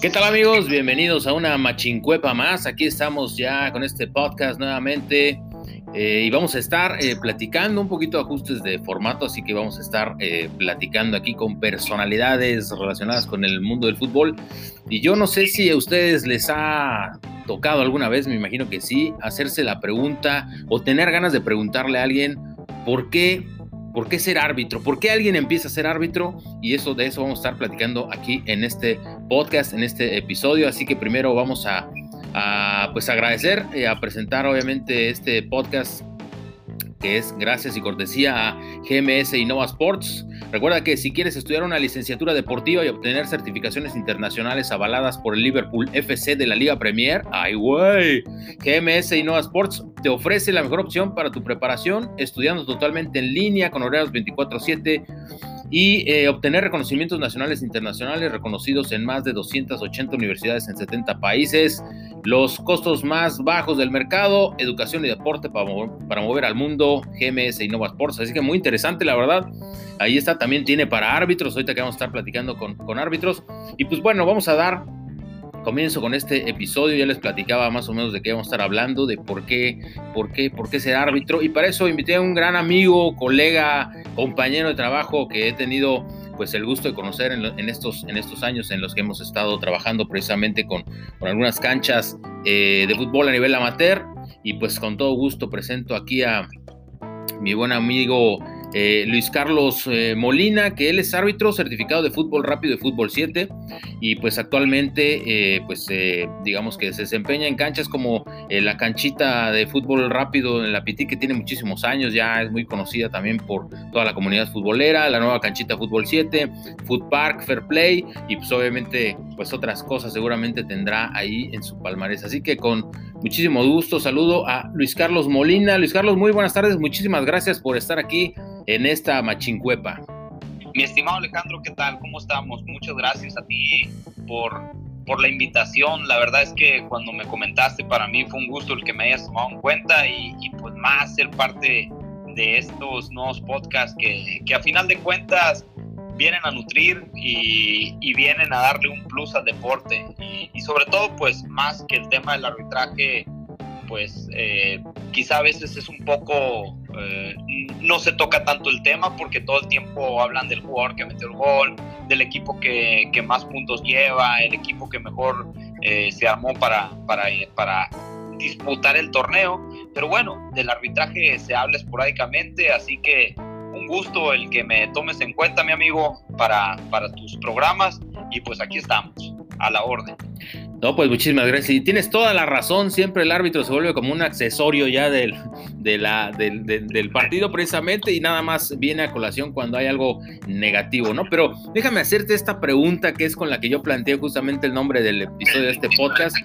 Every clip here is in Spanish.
¿Qué tal amigos? Bienvenidos a una machincuepa más. Aquí estamos ya con este podcast nuevamente eh, y vamos a estar eh, platicando un poquito de ajustes de formato, así que vamos a estar eh, platicando aquí con personalidades relacionadas con el mundo del fútbol. Y yo no sé si a ustedes les ha tocado alguna vez, me imagino que sí, hacerse la pregunta o tener ganas de preguntarle a alguien por qué ¿Por qué ser árbitro? ¿Por qué alguien empieza a ser árbitro? Y eso de eso vamos a estar platicando aquí en este podcast, en este episodio. Así que primero vamos a, pues agradecer, y eh, a presentar obviamente este podcast que es gracias y cortesía a GMS Innova Sports. Recuerda que si quieres estudiar una licenciatura deportiva y obtener certificaciones internacionales avaladas por el Liverpool FC de la Liga Premier, ¡ay güey! GMS Innova Sports te ofrece la mejor opción para tu preparación, estudiando totalmente en línea con horarios 24/7 y eh, obtener reconocimientos nacionales e internacionales reconocidos en más de 280 universidades en 70 países los costos más bajos del mercado, educación y deporte para, para mover al mundo, GMS y Nova Sports. Así que muy interesante, la verdad. Ahí está, también tiene para árbitros, ahorita que vamos a estar platicando con, con árbitros. Y pues bueno, vamos a dar comienzo con este episodio. Ya les platicaba más o menos de qué vamos a estar hablando, de por qué, por qué, por qué ser árbitro. Y para eso invité a un gran amigo, colega, compañero de trabajo que he tenido pues el gusto de conocer en, estos, en estos años en los que hemos estado trabajando precisamente con, con algunas canchas eh, de fútbol a nivel amateur. Y pues con todo gusto presento aquí a mi buen amigo eh, Luis Carlos eh, Molina, que él es árbitro certificado de fútbol rápido de fútbol 7 y pues actualmente eh, pues digamos que se desempeña en canchas como la canchita de fútbol rápido en la Piti que tiene muchísimos años, ya es muy conocida también por toda la comunidad futbolera, la nueva canchita fútbol 7, Food Park, Fair Play y pues obviamente pues otras cosas seguramente tendrá ahí en su palmarés. Así que con muchísimo gusto saludo a Luis Carlos Molina. Luis Carlos, muy buenas tardes, muchísimas gracias por estar aquí en esta machincuepa. Mi estimado Alejandro, ¿qué tal? ¿Cómo estamos? Muchas gracias a ti por, por la invitación. La verdad es que cuando me comentaste, para mí fue un gusto el que me hayas tomado en cuenta y, pues más ser parte de estos nuevos podcasts que, que a final de cuentas vienen a nutrir y, y, vienen a darle un plus al deporte. Y, y, sobre todo pues más que el tema del arbitraje pues eh, quizá a veces es un poco, eh, no se toca tanto el tema porque todo el tiempo hablan del jugador que metió el gol, del equipo que, que más puntos lleva, el equipo que mejor eh, se armó para, para, para disputar el torneo, pero bueno, del arbitraje se habla esporádicamente, así que un gusto el que me tomes en cuenta, mi amigo, para, para tus programas y pues aquí estamos, a la orden. No, pues muchísimas gracias. Y tienes toda la razón, siempre el árbitro se vuelve como un accesorio ya del, del, del, partido precisamente y nada más viene a colación cuando hay algo negativo, ¿no? Pero déjame hacerte esta pregunta que es con la que yo planteé justamente el nombre del episodio de este podcast,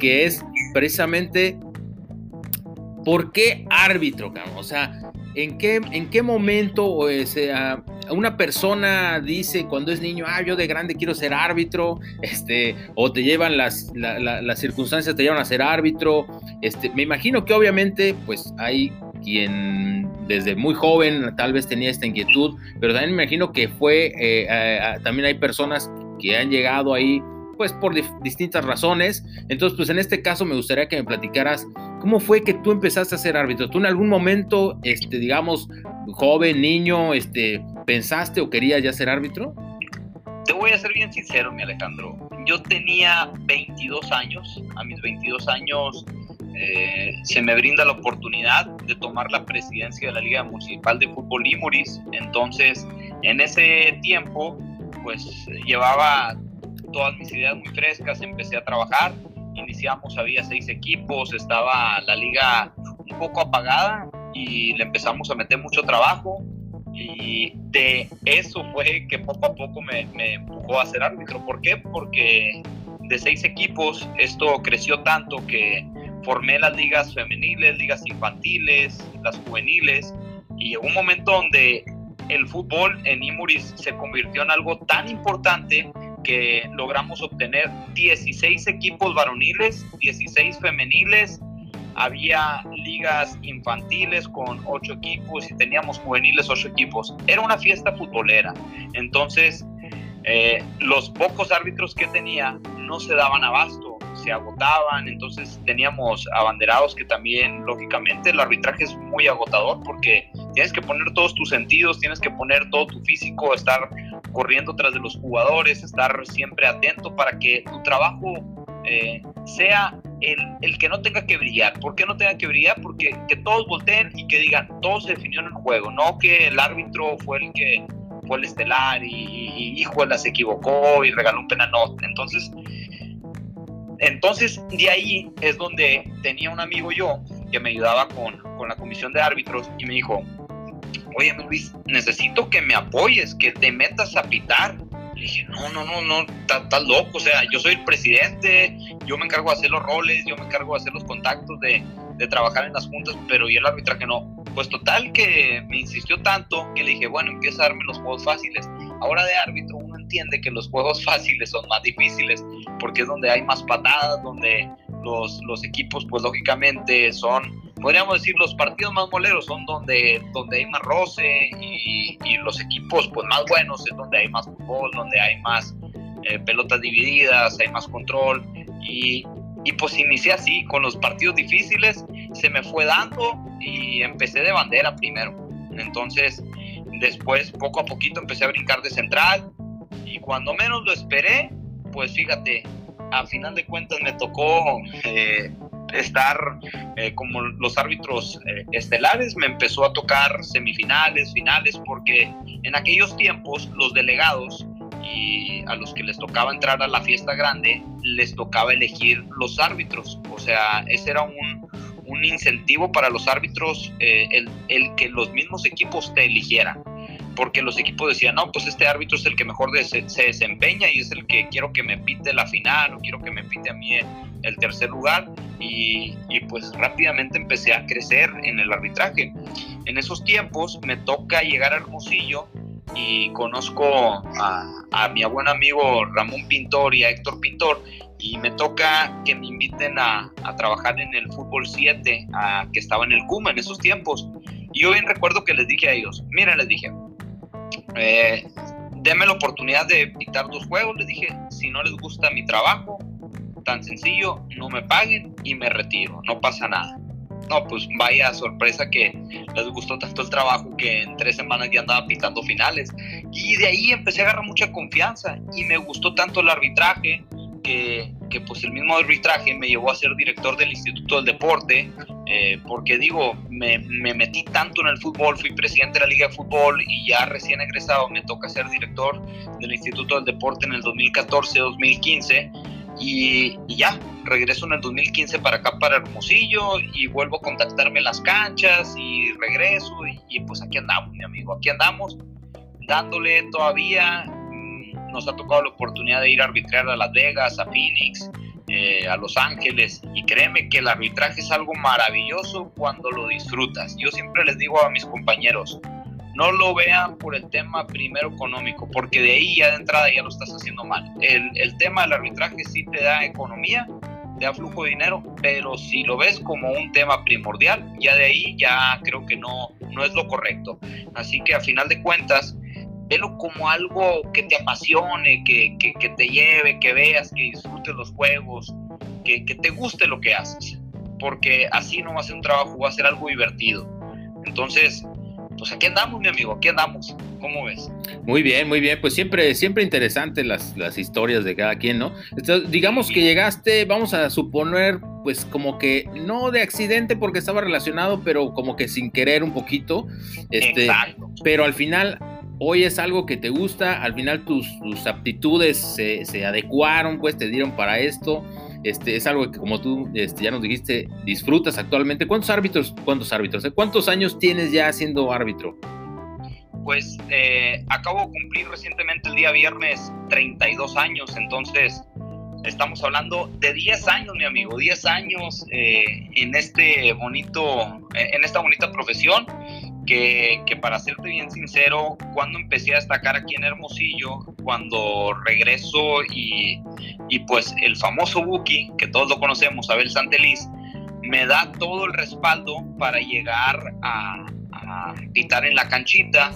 que es precisamente, ¿por qué árbitro, cabrón? O sea, ¿en qué, en qué momento o sea, una persona dice cuando es niño, ah, yo de grande quiero ser árbitro, este, o te llevan las, las circunstancias, te llevan a ser árbitro, este, me imagino que obviamente, pues hay quien desde muy joven tal vez tenía esta inquietud, pero también me imagino que fue, eh, también hay personas que han llegado ahí pues por distintas razones. Entonces, pues en este caso me gustaría que me platicaras cómo fue que tú empezaste a ser árbitro. ¿Tú en algún momento, este, digamos, joven, niño, este, pensaste o querías ya ser árbitro? Te voy a ser bien sincero, mi Alejandro. Yo tenía 22 años. A mis 22 años eh, se me brinda la oportunidad de tomar la presidencia de la Liga Municipal de Fútbol Imuris. Entonces, en ese tiempo, pues llevaba todas mis ideas muy frescas, empecé a trabajar, iniciamos, había seis equipos, estaba la liga un poco apagada y le empezamos a meter mucho trabajo y de eso fue que poco a poco me, me empujó a ser árbitro. ¿Por qué? Porque de seis equipos esto creció tanto que formé las ligas femeniles, ligas infantiles, las juveniles y llegó un momento donde el fútbol en Imuris se convirtió en algo tan importante que logramos obtener 16 equipos varoniles, 16 femeniles, había ligas infantiles con 8 equipos y teníamos juveniles 8 equipos. Era una fiesta futbolera. Entonces, eh, los pocos árbitros que tenía no se daban abasto, se agotaban, entonces teníamos abanderados que también, lógicamente, el arbitraje es muy agotador porque tienes que poner todos tus sentidos, tienes que poner todo tu físico, estar corriendo tras de los jugadores, estar siempre atento para que tu trabajo eh, sea el, el, que no tenga que brillar. ¿Por qué no tenga que brillar? Porque que todos volteen y que digan, todo se definió en el juego, no que el árbitro fue el que fue el estelar y, y la se equivocó y regaló un penal. Entonces, entonces de ahí es donde tenía un amigo yo que me ayudaba con, con la comisión de árbitros y me dijo, oye Luis, necesito que me apoyes, que te metas a pitar dije, no, no, no, no, estás loco, o sea, yo soy el presidente, yo me encargo de hacer los roles, yo me encargo de hacer los contactos, de, de trabajar en las juntas, pero y el arbitraje no. Pues total que me insistió tanto que le dije, bueno, empieza a darme los juegos fáciles. Ahora de árbitro entiende que los juegos fáciles son más difíciles, porque es donde hay más patadas, donde los, los equipos, pues lógicamente son podríamos decir los partidos más moleros son donde, donde hay más roce y, los equipos pues más buenos es donde hay más fútbol, donde hay más eh, pelotas divididas, hay más control y, y pues inicié así con los partidos difíciles, se me fue dando y empecé de bandera primero. Entonces después poco a poquito empecé a brincar de central y cuando menos lo esperé, pues fíjate, a final de cuentas me tocó eh, estar eh, como los árbitros eh, estelares, me empezó a tocar semifinales, finales, porque en aquellos tiempos los delegados y a los que les tocaba entrar a la fiesta grande, les tocaba elegir los árbitros. O sea, ese era un, un incentivo para los árbitros, el, el que los mismos equipos te eligieran porque los equipos decían, no, pues este árbitro es el que mejor se, desempeña y es el que quiero que me pite la final o quiero que me pite a mí el tercer lugar y, pues rápidamente empecé a crecer en el arbitraje. En esos tiempos me toca llegar a Hermosillo y conozco a, mi buen amigo Ramón Pintor y a Héctor Pintor y me toca que me inviten a, a trabajar en el fútbol 7 que estaba en el Cuma en esos tiempos. Y yo bien recuerdo que les dije a ellos, mira, les dije, eh, denme la oportunidad de pitar dos juegos. Les dije, si no les gusta mi trabajo, tan sencillo, no me paguen y me retiro, no pasa nada. No, pues vaya sorpresa que les gustó tanto el trabajo que en tres semanas ya andaba pitando finales. Y de ahí empecé a agarrar mucha confianza y me gustó tanto el arbitraje que, que pues el mismo arbitraje me llevó a ser director del Instituto del Deporte, eh, porque digo, me, me, metí tanto en el fútbol, fui presidente de la Liga de Fútbol y ya recién egresado me toca ser director del Instituto del Deporte en el 2014-2015 y, ya, regreso en el 2015 para acá, para Hermosillo y vuelvo a contactarme en las canchas y regreso y pues aquí andamos, mi amigo, aquí andamos dándole todavía nos ha tocado la oportunidad de ir a arbitrar a Las Vegas, a Phoenix, eh, a Los Ángeles y créeme que el arbitraje es algo maravilloso cuando lo disfrutas. Yo siempre les digo a mis compañeros, no lo vean por el tema primero económico, porque de ahí ya de entrada ya lo estás haciendo mal. El, el tema del arbitraje sí te da economía, te da flujo de dinero, pero si lo ves como un tema primordial, ya de ahí ya creo que no, no es lo correcto. Así que a final de cuentas, velo como algo que te apasione, que, que, te lleve, que veas, que disfrutes los juegos, que, que, te guste lo que haces, porque así no va a ser un trabajo, va a ser algo divertido. Entonces, pues aquí andamos, mi amigo, aquí andamos. ¿Cómo ves? Muy bien, muy bien. Pues siempre, siempre interesantes las, las historias de cada quien, ¿no? digamos que llegaste, vamos a suponer, pues como que no de accidente porque estaba relacionado, pero como que sin querer un poquito. Este, Exacto. Pero al final hoy es algo que te gusta, al final tus, aptitudes se, adecuaron, pues te dieron para esto. Este, es algo que como tú este, ya nos dijiste, disfrutas actualmente. ¿Cuántos árbitros, cuántos árbitros, eh? cuántos años tienes ya siendo árbitro? Pues eh, acabo de cumplir recientemente el día viernes 32 años, entonces estamos hablando de 10 años, mi amigo, 10 años eh, en este bonito, en esta bonita profesión que, que, para serte bien sincero, cuando empecé a destacar aquí en Hermosillo, cuando regreso y, y pues el famoso Buki, que todos lo conocemos, Abel Santeliz, me da todo el respaldo para llegar a, a pitar en la canchita.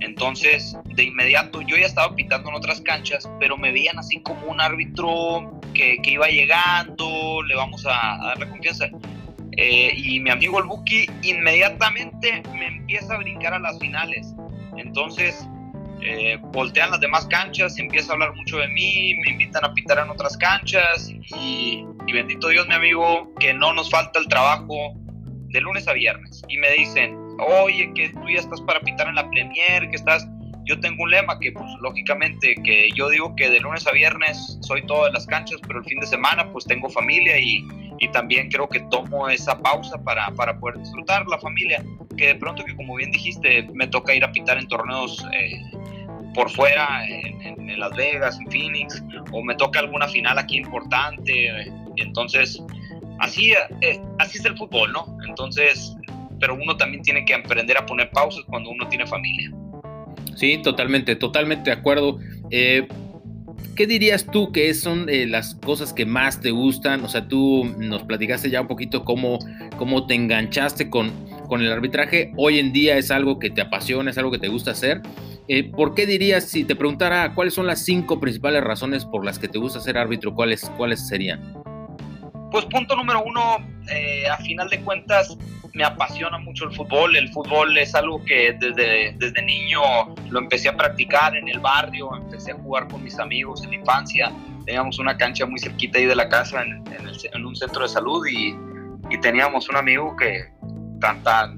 Entonces, de inmediato, yo ya estaba pitando en otras canchas, pero me veían así como un árbitro que, que iba llegando, le vamos a, a darle confianza. Eh, y mi amigo el Buki inmediatamente me empieza a brincar a las finales. Entonces, eh, voltean las demás canchas, empieza a hablar mucho de mí, me invitan a pitar en otras canchas y, y, bendito Dios, mi amigo, que no nos falta el trabajo de lunes a viernes. Y me dicen, oye, que tú ya estás para pitar en la Premier, que estás... Yo tengo un lema que, pues, lógicamente, que yo digo que de lunes a viernes soy todas las canchas, pero el fin de semana, pues, tengo familia y, y también creo que tomo esa pausa para, para, poder disfrutar la familia, que de pronto que como bien dijiste, me toca ir a pitar en torneos eh, por fuera, en, en, Las Vegas, en Phoenix, o me toca alguna final aquí importante, eh, entonces así, eh, así es el fútbol, ¿no? Entonces, pero uno también tiene que aprender a poner pausas cuando uno tiene familia. Sí, totalmente, totalmente de acuerdo. Eh, ¿Qué dirías tú que son eh, las cosas que más te gustan? O sea, tú nos platicaste ya un poquito cómo, cómo te enganchaste con, con el arbitraje. Hoy en día es algo que te apasiona, es algo que te gusta hacer. Eh, ¿Por qué dirías, si te preguntara cuáles son las cinco principales razones por las que te gusta ser árbitro, cuáles, cuáles serían? Pues punto número uno, a final de cuentas, me apasiona mucho el fútbol. El fútbol es algo que desde, desde niño lo empecé a practicar en el barrio, empecé a jugar con mis amigos en la infancia. Teníamos una cancha muy cerquita ahí de la casa en, en, un centro de salud y, y, teníamos un amigo que tan, tan,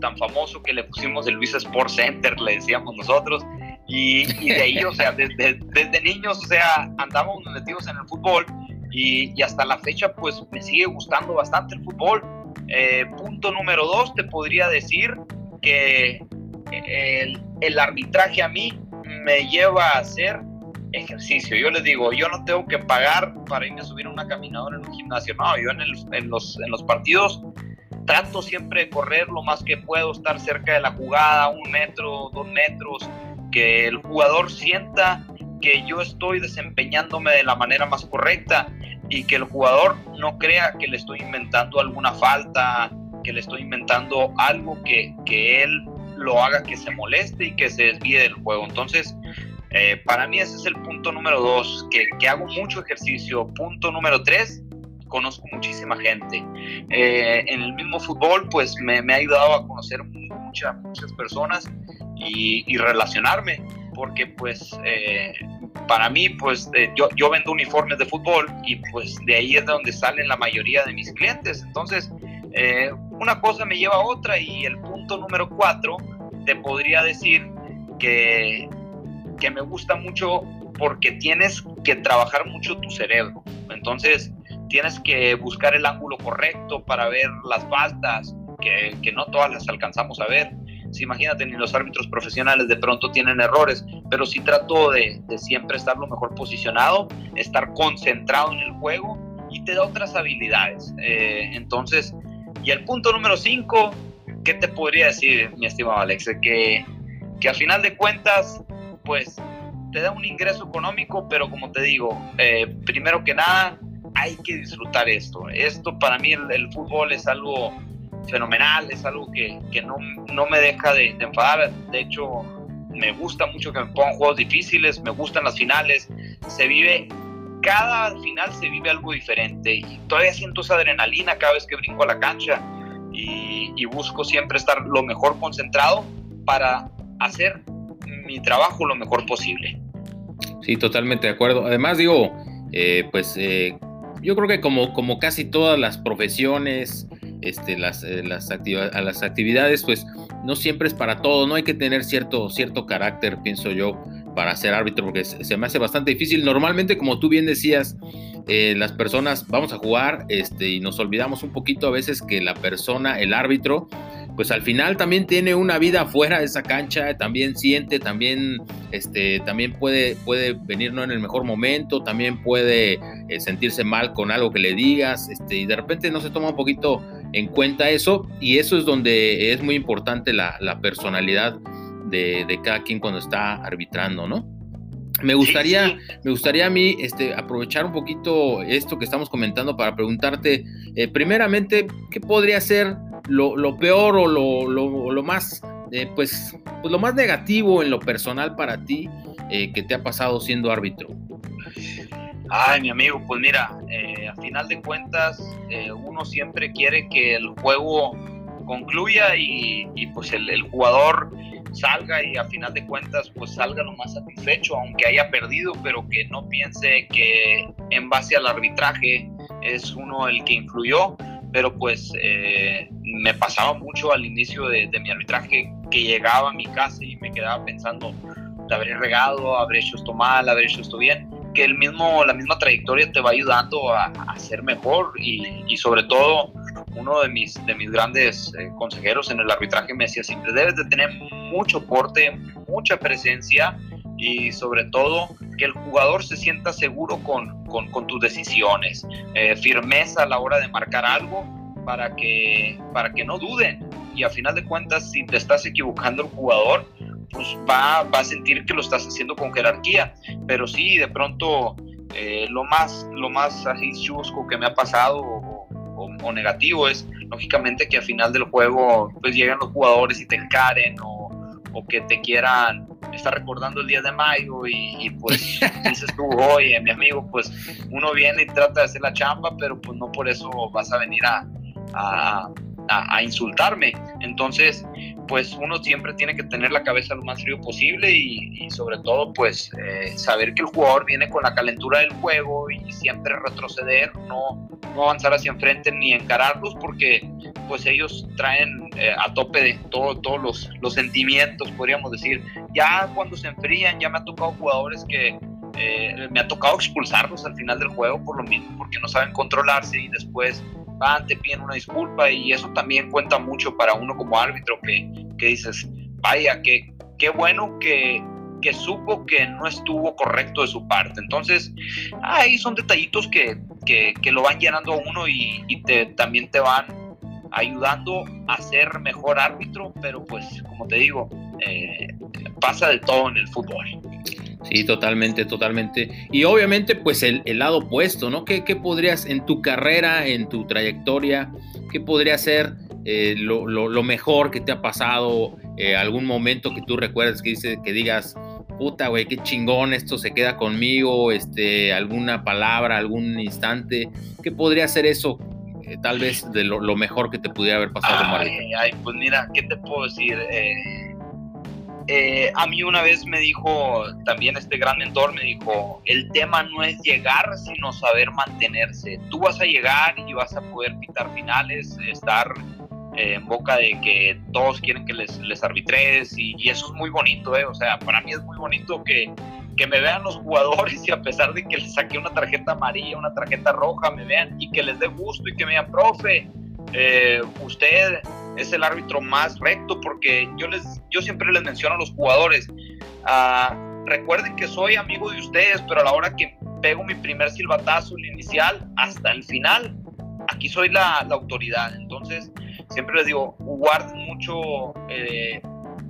tan famoso que le pusimos el Luis Sport Center, le decíamos nosotros. Y, y de ahí, o sea, desde, desde niños, o sea, andábamos metidos en el fútbol y, y hasta la fecha, pues me sigue gustando bastante el fútbol eh, punto número dos, te podría decir que el, el, arbitraje a mí me lleva a hacer ejercicio. Yo les digo, yo no tengo que pagar para irme a subir a una caminadora en un gimnasio. No, yo en los partidos trato siempre de correr lo más que puedo, estar cerca de la jugada, un metro, dos metros, que el jugador sienta que yo estoy desempeñándome de la manera más correcta y que el jugador no crea que le estoy inventando alguna falta, que le estoy inventando algo que, que él lo haga que se moleste y que se desvíe del juego. Entonces, eh, para mí ese es el punto número dos, que, que, hago mucho ejercicio. Punto número tres, conozco muchísima gente. Eh, en el mismo fútbol, pues me, me, ha ayudado a conocer muchas, muchas personas y, relacionarme, porque pues eh, para mí, pues eh, yo, yo vendo uniformes de fútbol y pues de ahí es de donde salen la mayoría de mis clientes. Entonces, eh, una cosa me lleva a otra y el punto número cuatro, te podría decir que, que me gusta mucho porque tienes que trabajar mucho tu cerebro. Entonces, tienes que buscar el ángulo correcto para ver las faltas, que, que no todas las alcanzamos a ver imagínate, ni los árbitros profesionales de pronto tienen errores, pero sí trato de, siempre estar lo mejor posicionado, estar concentrado en el juego y te da otras habilidades. Eh, entonces, y el punto número 5, ¿qué te podría decir, mi estimado Alex? Que, que a final de cuentas, pues te da un ingreso económico, pero como te digo, eh, primero que nada, hay que disfrutar esto. Esto para mí el fútbol es algo fenomenal, es algo que, que no, no, me deja de, de, enfadar. De hecho, me gusta mucho que me pongan juegos difíciles, me gustan las finales. Se vive, cada final se vive algo diferente y todavía siento esa adrenalina cada vez que brinco a la cancha y, y busco siempre estar lo mejor concentrado para hacer mi trabajo lo mejor posible. Sí, totalmente de acuerdo. Además, digo, eh, pues eh, yo creo que como, como casi todas las profesiones, este, las, eh, las, a las actividades, pues no siempre es para todo, no hay que tener cierto, cierto carácter, pienso yo, para ser árbitro, porque se me hace bastante difícil. Normalmente, como tú bien decías, eh, las personas vamos a jugar este, y nos olvidamos un poquito a veces que la persona, el árbitro, pues al final también tiene una vida fuera de esa cancha, también siente, también, este, también puede, puede venir no en el mejor momento, también puede eh, sentirse mal con algo que le digas, este, y de repente no se toma un poquito en cuenta eso, y eso es donde es muy importante la, la personalidad de, de, cada quien cuando está arbitrando, ¿no? Me gustaría, sí, sí. me gustaría a mí este, aprovechar un poquito esto que estamos comentando para preguntarte, eh, primeramente, ¿qué podría ser lo, lo peor o lo, lo, lo más eh, pues, pues, lo más negativo en lo personal para ti eh, que te ha pasado siendo árbitro. Ay, mi amigo, pues mira, a final de cuentas, uno siempre quiere que el juego concluya y, pues el, jugador salga y a final de cuentas pues salga lo más satisfecho, aunque haya perdido, pero que no piense que en base al arbitraje es uno el que influyó, pero pues eh, me pasaba mucho al inicio de, mi arbitraje que llegaba a mi casa y me quedaba pensando, habré regado, habré hecho esto mal, habré hecho esto bien, que el mismo, la misma trayectoria te va ayudando a, a ser mejor y, y sobre todo uno de mis, de mis grandes eh, consejeros en el arbitraje me decía siempre, debes de tener mucho porte, mucha presencia y sobre todo que el jugador se sienta seguro con, con, tus decisiones, eh, firmeza a la hora de marcar algo para que, para que no duden. Y a final de cuentas, si te estás equivocando el jugador, pues va, va a sentir que lo estás haciendo con jerarquía. Pero sí, de pronto, eh, lo más, lo más así chusco que me ha pasado o, negativo es lógicamente que al final del juego pues llegan los jugadores y te encaren o, o que te quieran estar recordando el día de mayo y, pues dices tú, oye, mi amigo, pues uno viene y trata de hacer la chamba, pero pues no por eso vas a venir a, a, a, insultarme. Entonces, pues uno siempre tiene que tener la cabeza lo más frío posible y, sobre todo pues eh, saber que el jugador viene con la calentura del juego y siempre retroceder, no, avanzar hacia enfrente ni encararlos porque pues ellos traen eh, a tope de todo, todos los, los, sentimientos, podríamos decir. Ya cuando se enfrían, ya me ha tocado jugadores que eh, me ha tocado expulsarlos al final del juego por lo mismo, porque no saben controlarse y después te piden una disculpa y eso también cuenta mucho para uno como árbitro que, que dices, vaya, que, qué bueno que, que supo que no estuvo correcto de su parte. Entonces, ahí son detallitos que, que, que lo van llenando a uno y, y te, también te van ayudando a ser mejor árbitro, pero pues como te digo, eh, pasa de todo en el fútbol. Sí, totalmente, totalmente. Y obviamente, pues el, lado opuesto, ¿no? ¿Qué, ¿Qué, podrías en tu carrera, en tu trayectoria, qué podría ser eh, lo, lo, mejor que te ha pasado? Eh, algún momento que tú recuerdes que, dice, que digas, puta, güey, qué chingón, esto se queda conmigo, este, alguna palabra, algún instante. ¿Qué podría ser eso? Eh, tal vez de lo, mejor que te pudiera haber pasado ay, ay, pues mira, ¿qué te puedo decir? Eh, eh, a mí una vez me dijo, también este gran mentor me dijo, el tema no es llegar, sino saber mantenerse. Tú vas a llegar y vas a poder pitar finales, estar eh, en boca de que todos quieren que les, arbitres y, eso es muy bonito, ¿eh? O sea, para mí es muy bonito que, que me vean los jugadores y a pesar de que les saqué una tarjeta amarilla, una tarjeta roja, me vean y que les dé gusto y que me digan, profe, eh, usted es el árbitro más recto porque yo les yo siempre les menciono a los jugadores ah, recuerden que soy amigo de ustedes pero a la hora que pego mi primer silbatazo el inicial hasta el final aquí soy la, autoridad. Entonces siempre les digo guarden mucho eh,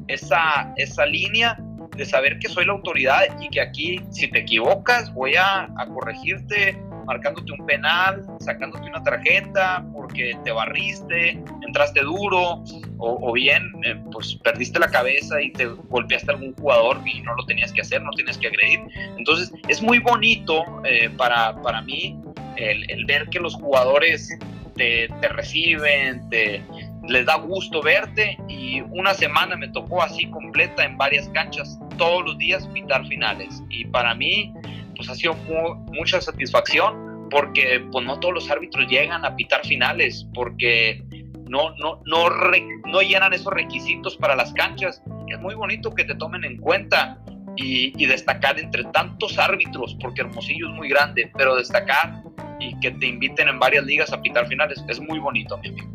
esa, esa línea de saber que soy la autoridad y que aquí si te equivocas voy a, a corregirte marcándote un penal, sacándote una tarjeta porque te barriste, entraste duro o, bien eh, pues perdiste la cabeza y te golpeaste a algún jugador y no lo tenías que hacer, no tienes que agredir. Entonces es muy bonito eh, para, para mí el, ver que los jugadores te, te reciben, te, les da gusto verte y una semana me tocó así completa en varias canchas todos los días pitar finales y para mí pues ha sido mucha satisfacción porque pues no todos los árbitros llegan a pitar finales porque no, no, no, no llenan esos requisitos para las canchas. Es muy bonito que te tomen en cuenta y, y, destacar entre tantos árbitros, porque Hermosillo es muy grande, pero destacar y que te inviten en varias ligas a pitar finales es muy bonito, mi amigo.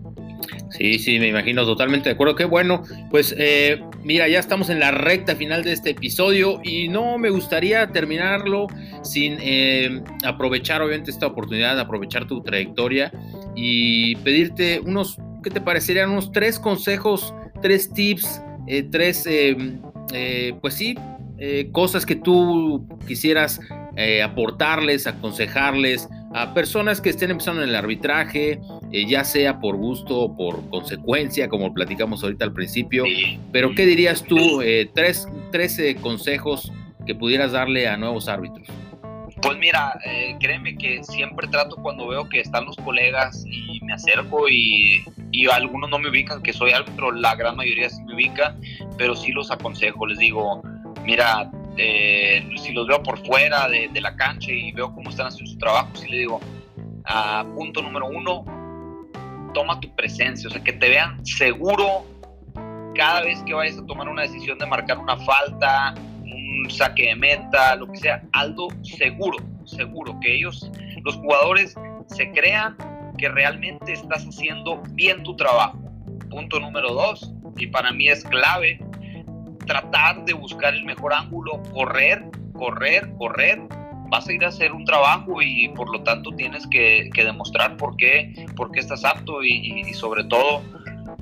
Sí, sí, me imagino totalmente de acuerdo. Qué bueno. Pues eh, mira, ya estamos en la recta final de este episodio y no me gustaría terminarlo sin eh, aprovechar obviamente esta oportunidad, aprovechar tu trayectoria y pedirte unos, ¿qué te parecerían? Unos tres consejos, tres tips, eh, tres, pues sí, cosas que tú quisieras aportarles, aconsejarles a personas que estén empezando en el arbitraje eh, ya sea por gusto o por consecuencia, como platicamos ahorita al principio. Pero, ¿qué dirías tú? Eh, tres, 13 consejos que pudieras darle a nuevos árbitros. Pues mira, eh, créeme que siempre trato cuando veo que están los colegas y me acerco y, y, algunos no me ubican que soy árbitro, la gran mayoría sí me ubica, pero sí los aconsejo, les digo, mira, si los veo por fuera de, la cancha y veo cómo están haciendo su trabajo, sí les digo, a punto número uno, toma tu presencia, o sea, que te vean seguro cada vez que vayas a tomar una decisión de marcar una falta, un saque de meta, lo que sea, algo seguro, seguro, que ellos, los jugadores, se crean que realmente estás haciendo bien tu trabajo. Punto número dos, y para mí es clave, tratar de buscar el mejor ángulo, correr, correr, correr. Vas a ir a hacer un trabajo y por lo tanto tienes que, demostrar por qué, por qué estás apto y, sobre todo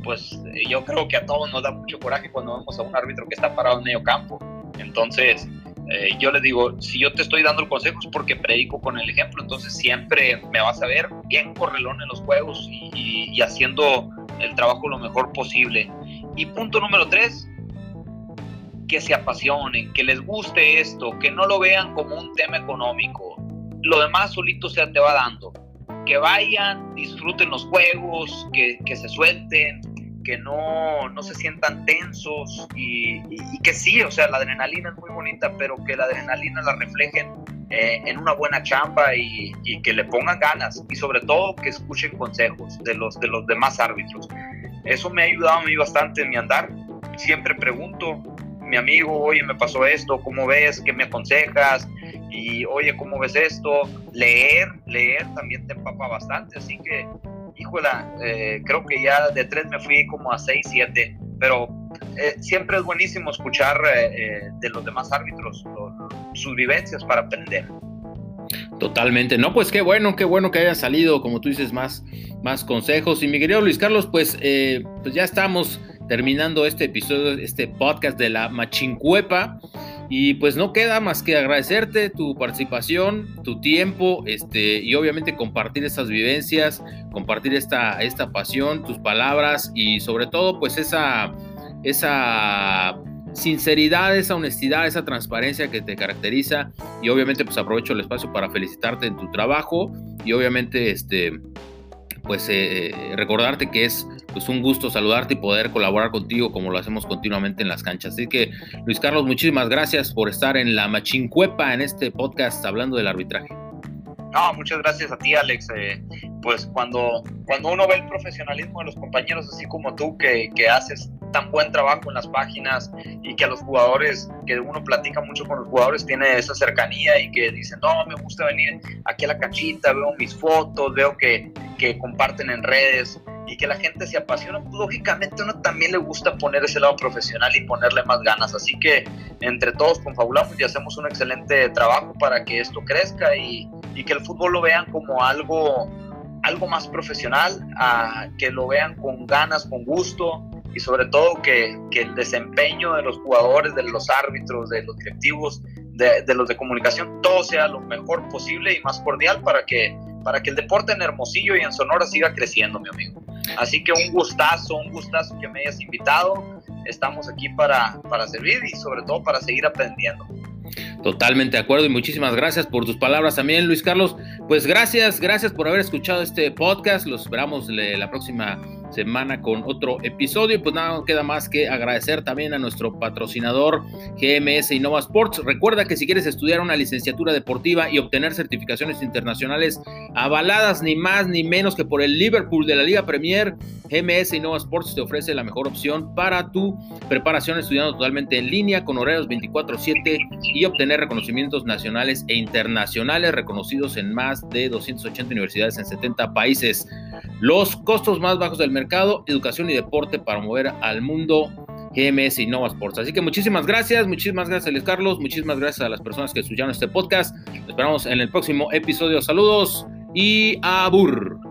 pues yo creo que a todos nos da mucho coraje cuando vemos a un árbitro que está parado en medio campo entonces, eh, yo les digo, si yo te estoy dando consejos porque predico con el ejemplo, entonces siempre me vas a ver bien correlón en los juegos y haciendo el trabajo lo mejor posible. Y punto número tres, que se apasionen, que les guste esto, que no lo vean como un tema económico. Lo demás solito se te va dando. Que vayan, disfruten los juegos, que, que se suelten, que no, no se sientan tensos y, que sí, o sea, la adrenalina es muy bonita, pero que la adrenalina la reflejen eh, en una buena chamba y, que le pongan ganas y sobre todo que escuchen consejos de los, de los demás árbitros. Eso me ha ayudado a mí bastante en mi andar. Siempre pregunto, mi amigo, oye, me pasó esto, ¿cómo ves? ¿Qué me aconsejas? Y oye, ¿cómo ves esto? Leer, leer también te empapa bastante, así que híjola, eh, creo que ya de tres me fui como a seis, siete, pero eh, siempre es buenísimo escuchar eh, de los demás árbitros sus vivencias para aprender. Totalmente, no, pues qué bueno, qué bueno que haya salido, como tú dices, más, más consejos. Y mi querido Luis Carlos, pues, pues ya estamos terminando este episodio, este podcast de la Machincuepa. Y pues no queda más que agradecerte tu participación, tu tiempo, este, y obviamente compartir estas vivencias, compartir esta, esta pasión, tus palabras y sobre todo pues esa, esa sinceridad, esa honestidad, esa transparencia que te caracteriza. Y obviamente pues aprovecho el espacio para felicitarte en tu trabajo y obviamente este, pues eh, recordarte que es pues un gusto saludarte y poder colaborar contigo como lo hacemos continuamente en las canchas. Así que Luis Carlos, muchísimas gracias por estar en la Machincuepa en este podcast hablando del arbitraje. No, muchas gracias a ti, Alex. Eh, pues cuando, cuando uno ve el profesionalismo de los compañeros, así como tú, que, que haces tan buen trabajo en las páginas y que a los jugadores, que uno platica mucho con los jugadores, tiene esa cercanía y que dicen, no, me gusta venir aquí a la canchita, veo mis fotos, veo que, que comparten en redes y que la gente se apasiona, pues, lógicamente uno también le gusta poner ese lado profesional y ponerle más ganas. Así que entre todos confabulamos y hacemos un excelente trabajo para que esto crezca y, y que el fútbol lo vean como algo, algo más profesional, a que lo vean con ganas, con gusto y sobre todo que, que el desempeño de los jugadores, de los árbitros, de los directivos, de, de los de comunicación, todo sea lo mejor posible y más cordial para que para que el deporte en Hermosillo y en Sonora siga creciendo, mi amigo. Así que un gustazo, un gustazo que me hayas invitado. Estamos aquí para, para servir y sobre todo para seguir aprendiendo. Totalmente de acuerdo y muchísimas gracias por tus palabras también, Luis Carlos. Pues gracias, gracias por haber escuchado este podcast. Los esperamos la próxima semana con otro episodio. Pues nada, queda más que agradecer también a nuestro patrocinador GMS Innova Sports. Recuerda que si quieres estudiar una licenciatura deportiva y obtener certificaciones internacionales avaladas ni más ni menos que por el Liverpool de la Liga Premier, GMS Innova Sports te ofrece la mejor opción para tu preparación estudiando totalmente en línea con horarios 24/7 y obtener reconocimientos nacionales e internacionales reconocidos en más de 280 universidades en 70 países. Los costos más bajos del mercado, educación y deporte para mover al mundo GMS y Nova Sports. Así que muchísimas gracias, muchísimas gracias Luis Carlos, muchísimas gracias a las personas que escucharon este podcast. esperamos en el próximo episodio. Saludos y abur.